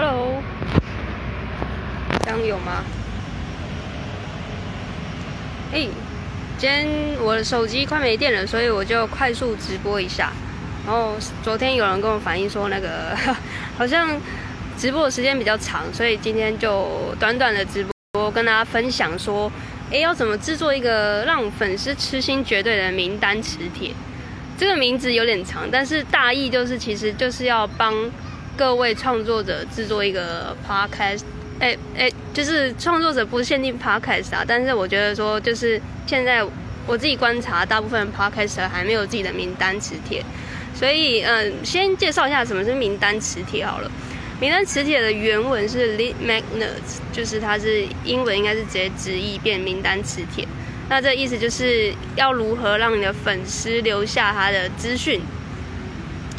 Hello，这样有吗？哎、欸，今天我的手机快没电了，所以我就快速直播一下。然后昨天有人跟我反映说，那个 好像直播的时间比较长，所以今天就短短的直播跟大家分享说，哎、要怎么制作一个让粉丝痴心绝对的名单磁铁？这个名字有点长，但是大意就是，其实就是要帮各位创作者制作一个 podcast。哎哎，就是创作者不限定 podcast 啊，但是我觉得说，就是现在我自己观察，大部分 podcast 还没有自己的名单磁铁，所以嗯，先介绍一下什么是名单磁铁好了。名单磁铁的原文是 lead magnets，就是它是英文应该是直接直译变名单磁铁。那这意思就是要如何让你的粉丝留下他的资讯，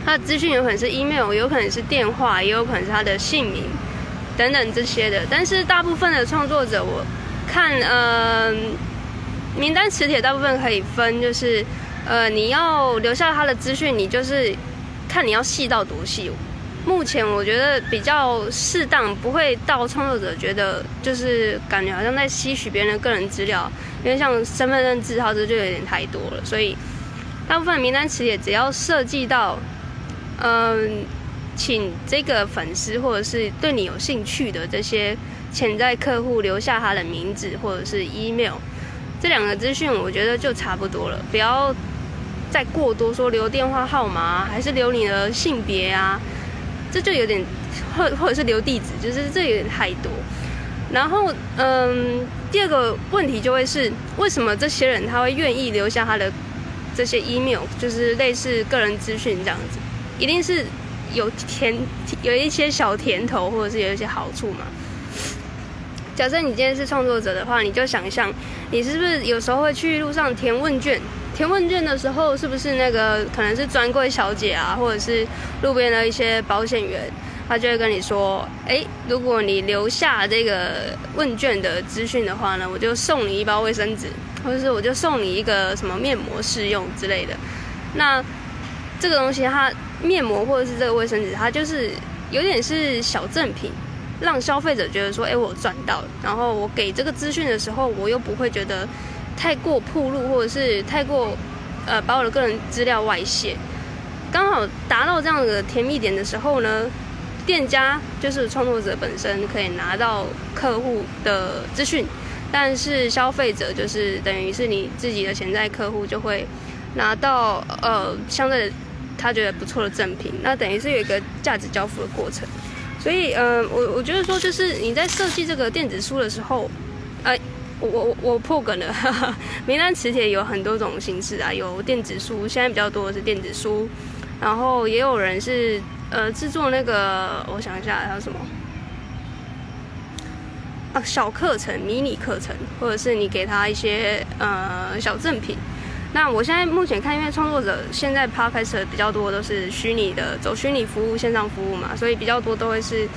他的资讯有可能是 email，有可能是电话，也有可能是他的姓名。等等这些的，但是大部分的创作者，我看，呃，名单磁铁大部分可以分，就是，呃，你要留下他的资讯，你就是看你要细到多细。目前我觉得比较适当，不会到创作者觉得就是感觉好像在吸取别人的个人资料，因为像身份证字号这就有点太多了，所以大部分名单磁铁只要设计到，嗯。请这个粉丝或者是对你有兴趣的这些潜在客户留下他的名字或者是 email，这两个资讯我觉得就差不多了，不要再过多说留电话号码还是留你的性别啊，这就有点或或者是留地址，就是这有点太多。然后嗯，第二个问题就会是为什么这些人他会愿意留下他的这些 email，就是类似个人资讯这样子，一定是。有甜，有一些小甜头，或者是有一些好处嘛。假设你今天是创作者的话，你就想象，你是不是有时候会去路上填问卷？填问卷的时候，是不是那个可能是专柜小姐啊，或者是路边的一些保险员，他就会跟你说：“哎，如果你留下这个问卷的资讯的话呢，我就送你一包卫生纸，或者是我就送你一个什么面膜试用之类的。”那这个东西它。面膜或者是这个卫生纸，它就是有点是小赠品，让消费者觉得说，哎，我赚到了。然后我给这个资讯的时候，我又不会觉得太过暴露，或者是太过呃把我的个人资料外泄。刚好达到这样的甜蜜点的时候呢，店家就是创作者本身可以拿到客户的资讯，但是消费者就是等于是你自己的潜在客户就会拿到呃相对。他觉得不错的赠品，那等于是有一个价值交付的过程，所以，嗯、呃，我我觉得说，就是你在设计这个电子书的时候，呃，我我我破梗了，哈哈，名单磁铁有很多种形式啊，有电子书，现在比较多的是电子书，然后也有人是呃制作那个，我想一下还有什么？啊，小课程、迷你课程，或者是你给他一些呃小赠品。那我现在目前看，因为创作者现在 Podcast 比较多都是虚拟的，走虚拟服务、线上服务嘛，所以比较多都会是，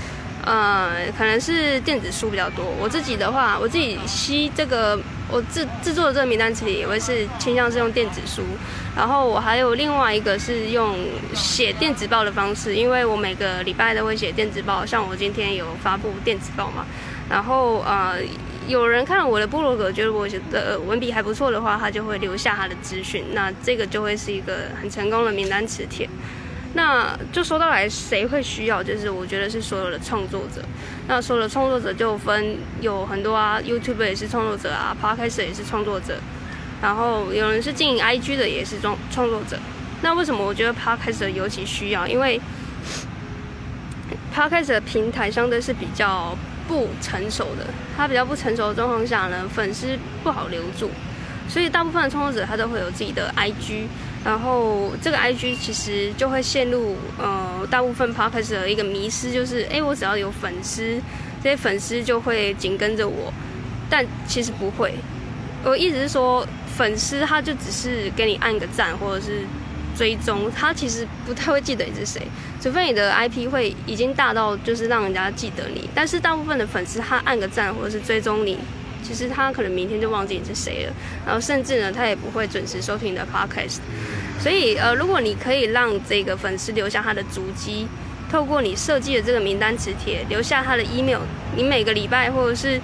呃，可能是电子书比较多。我自己的话，我自己吸这个，我制制作的这个名单磁铁也会是倾向是用电子书，然后我还有另外一个是用写电子报的方式，因为我每个礼拜都会写电子报，像我今天有发布电子报嘛，然后呃。有人看了我的部落格，觉得我的文笔还不错的话，他就会留下他的资讯，那这个就会是一个很成功的名单磁铁。那就说到来，谁会需要？就是我觉得是所有的创作者。那所有的创作者就分有很多啊，YouTube 也是创作者啊，Podcast 也是创作者，然后有人是经营 IG 的也是创创作者。那为什么我觉得 Podcast 尤其需要？因为 Podcast 的平台相对是比较。不成熟的，他比较不成熟的状况下呢，粉丝不好留住，所以大部分的创作者他都会有自己的 IG，然后这个 IG 其实就会陷入呃大部分 p o d c a s 的一个迷失，就是哎，我只要有粉丝，这些粉丝就会紧跟着我，但其实不会。我意思是说，粉丝他就只是给你按个赞，或者是。追踪他其实不太会记得你是谁，除非你的 IP 会已经大到就是让人家记得你。但是大部分的粉丝他按个赞或者是追踪你，其实他可能明天就忘记你是谁了，然后甚至呢，他也不会准时收听你的 podcast。所以，呃，如果你可以让这个粉丝留下他的足迹，透过你设计的这个名单磁铁留下他的 email，你每个礼拜或者是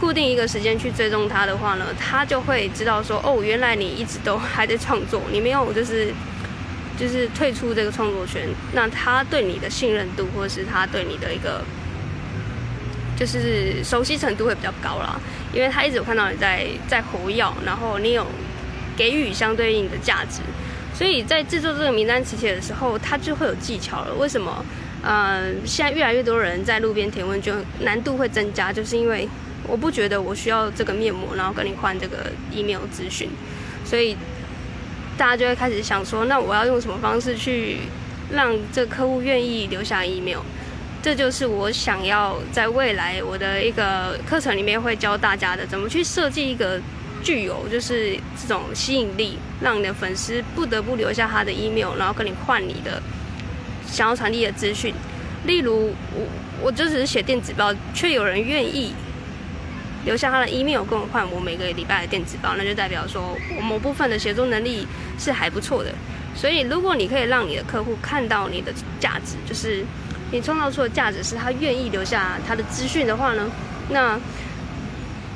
固定一个时间去追踪他的话呢，他就会知道说，哦，原来你一直都还在创作，你没有就是就是退出这个创作圈，那他对你的信任度或者是他对你的一个就是熟悉程度会比较高啦，因为他一直有看到你在在活跃，然后你有给予相对应的价值。所以在制作这个名单磁铁的时候，他就会有技巧了。为什么？呃，现在越来越多人在路边填问卷，难度会增加，就是因为我不觉得我需要这个面膜，然后跟你换这个 email 资讯，所以大家就会开始想说，那我要用什么方式去让这客户愿意留下 email？这就是我想要在未来我的一个课程里面会教大家的，怎么去设计一个。具有就是这种吸引力，让你的粉丝不得不留下他的 email，然后跟你换你的想要传递的资讯。例如，我我就只是写电子报，却有人愿意留下他的 email 跟我换我每个礼拜的电子报，那就代表说我某部分的协作能力是还不错的。所以，如果你可以让你的客户看到你的价值，就是你创造出的价值是他愿意留下他的资讯的话呢，那。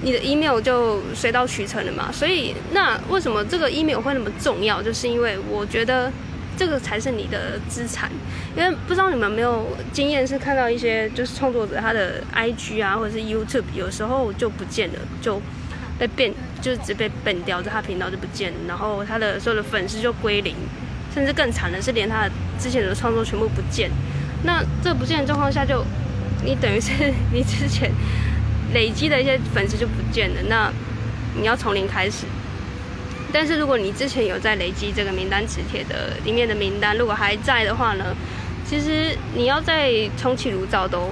你的 email 就水到渠成了嘛，所以那为什么这个 email 会那么重要？就是因为我觉得这个才是你的资产。因为不知道你们没有经验，是看到一些就是创作者他的 IG 啊，或者是 YouTube，有时候就不见了，就被变，就是只被崩掉，就他频道就不见了，然后他的所有的粉丝就归零，甚至更惨的是连他的之前的创作全部不见。那这不见的状况下，就你等于是你之前。累积的一些粉丝就不见了，那你要从零开始。但是如果你之前有在累积这个名单磁铁的里面的名单，如果还在的话呢，其实你要再重启炉灶都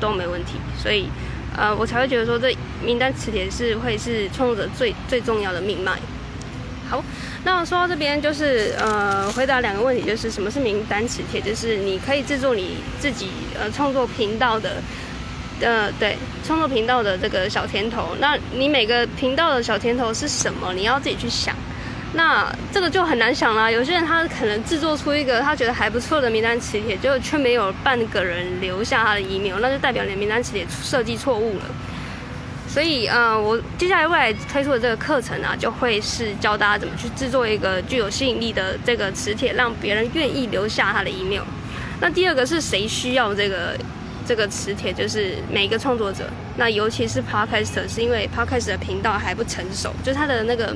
都没问题。所以，呃，我才会觉得说这名单磁铁是会是创作者最最重要的命脉。好，那我说到这边就是呃，回答两个问题，就是什么是名单磁铁？就是你可以制作你自己呃创作频道的。呃，对，创作频道的这个小甜头，那你每个频道的小甜头是什么？你要自己去想。那这个就很难想啦。有些人他可能制作出一个他觉得还不错的名单磁铁，就却没有半个人留下他的 email，那就代表你的名单磁铁设计错误了。所以，呃，我接下来未来推出的这个课程啊，就会是教大家怎么去制作一个具有吸引力的这个磁铁，让别人愿意留下他的 email。那第二个是谁需要这个？这个磁铁就是每一个创作者，那尤其是 Podcast，是因为 Podcast 的频道还不成熟，就它的那个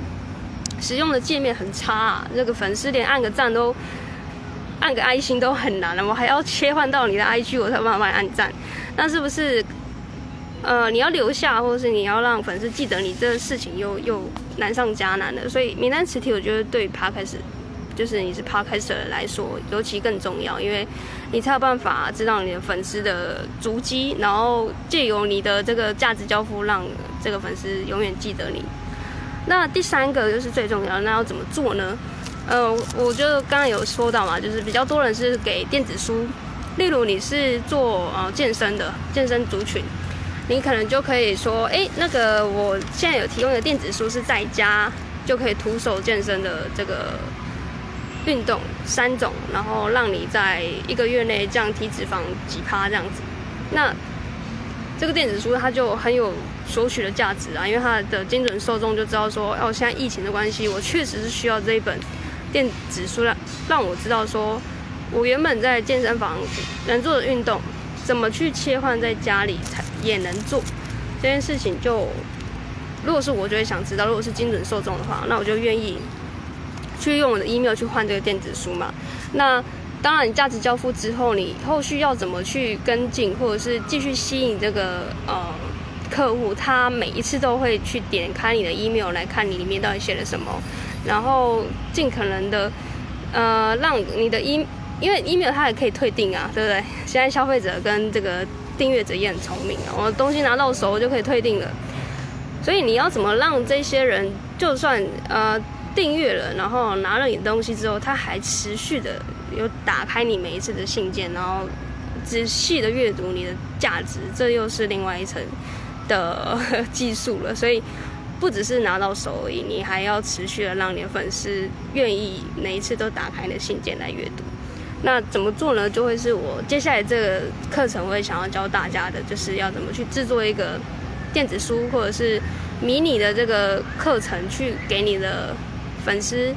使用的界面很差啊，那个粉丝连按个赞都按个爱心都很难了，我还要切换到你的 IG，我才慢慢按赞，那是不是？呃，你要留下，或者是你要让粉丝记得你这个事情又又难上加难的，所以名单磁铁我觉得对 p o d c a s。就是你是 Podcaster 来说，尤其更重要，因为你才有办法知道你的粉丝的足迹，然后借由你的这个价值交付，让这个粉丝永远记得你。那第三个就是最重要，那要怎么做呢？呃，我就刚刚有说到嘛，就是比较多人是给电子书，例如你是做呃健身的健身族群，你可能就可以说，哎，那个我现在有提供的电子书是在家就可以徒手健身的这个。运动三种，然后让你在一个月内降体脂肪几趴这样子。那这个电子书它就很有索取的价值啊，因为它的精准受众就知道说，哦，现在疫情的关系，我确实是需要这一本电子书让让我知道说，我原本在健身房能做的运动，怎么去切换在家里才也能做这件事情就。就如果是我就会想知道，如果是精准受众的话，那我就愿意。去用我的 email 去换这个电子书嘛？那当然，价值交付之后，你后续要怎么去跟进，或者是继续吸引这个呃客户？他每一次都会去点开你的 email 来看你里面到底写了什么，然后尽可能的呃让你的 e，因为 email 它也可以退订啊，对不对？现在消费者跟这个订阅者也很聪明啊，我东西拿到手我就可以退订了。所以你要怎么让这些人，就算呃。订阅了，然后拿了你的东西之后，他还持续的有打开你每一次的信件，然后仔细的阅读你的价值，这又是另外一层的技术了，所以不只是拿到手而已，你还要持续的让你的粉丝愿意每一次都打开你的信件来阅读。那怎么做呢？就会是我接下来这个课程我也想要教大家的，就是要怎么去制作一个电子书或者是迷你的这个课程，去给你的粉丝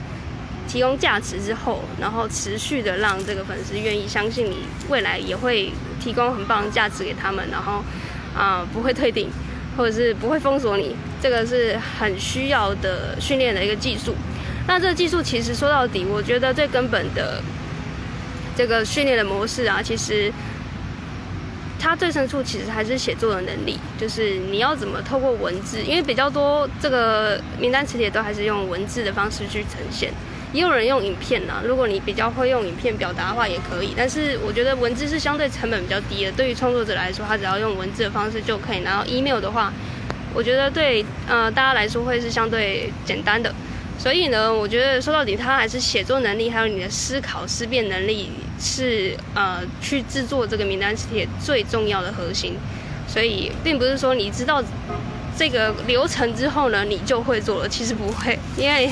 提供价值之后，然后持续的让这个粉丝愿意相信你，未来也会提供很棒的价值给他们，然后啊、不会退订，或者是不会封锁你，这个是很需要的训练的一个技术。那这个技术其实说到底，我觉得最根本的。这个训练的模式啊，其实它最深处其实还是写作的能力，就是你要怎么透过文字，因为比较多这个名单磁铁都还是用文字的方式去呈现，也有人用影片啊。如果你比较会用影片表达的话，也可以。但是我觉得文字是相对成本比较低的，对于创作者来说，他只要用文字的方式就可以拿到 email 的话，我觉得对呃大家来说会是相对简单的。所以呢，我觉得说到底，它还是写作能力，还有你的思考思辨能力是呃去制作这个名单磁铁最重要的核心。所以，并不是说你知道这个流程之后呢，你就会做了。其实不会，因为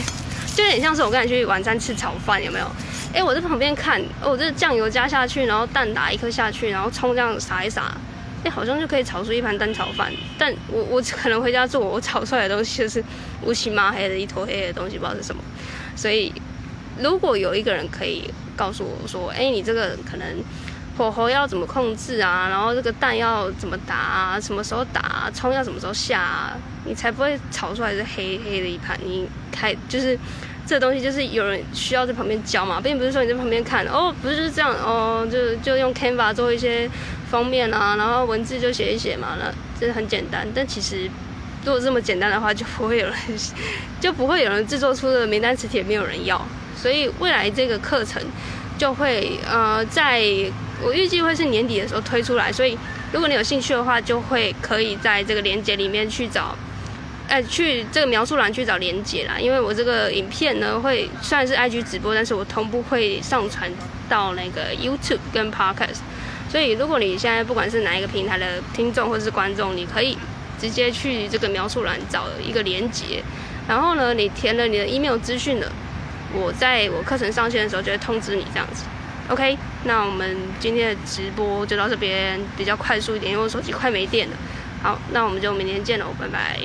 就有点像是我刚才去晚餐吃炒饭，有没有？哎，我在旁边看，哦，这酱油加下去，然后蛋打一颗下去，然后葱这样撒一撒。哎，好像就可以炒出一盘蛋炒饭，但我我可能回家做，我炒出来的东西就是乌漆嘛黑的一坨黑的东西，不知道是什么。所以，如果有一个人可以告诉我说，哎，你这个可能火候要怎么控制啊？然后这个蛋要怎么打啊？什么时候打啊？葱要什么时候下啊？你才不会炒出来是黑黑的一盘。你开就是这东西，就是有人需要在旁边教嘛，并不是说你在旁边看哦，不是就是这样哦，就就用 Canva 做一些。封面啊，然后文字就写一写嘛，那这很简单。但其实，如果这么简单的话，就不会有人，就不会有人制作出的名单磁铁没有人要。所以未来这个课程就会呃，在我预计会是年底的时候推出来。所以如果你有兴趣的话，就会可以在这个链接里面去找，哎，去这个描述栏去找链接啦。因为我这个影片呢，会虽然是 IG 直播，但是我同步会上传到那个 YouTube 跟 Podcast。所以，如果你现在不管是哪一个平台的听众或者是观众，你可以直接去这个描述栏找一个连接，然后呢，你填了你的 email 资讯了，我在我课程上线的时候就会通知你这样子。OK，那我们今天的直播就到这边，比较快速一点，因为我手机快没电了。好，那我们就明天见喽，拜拜。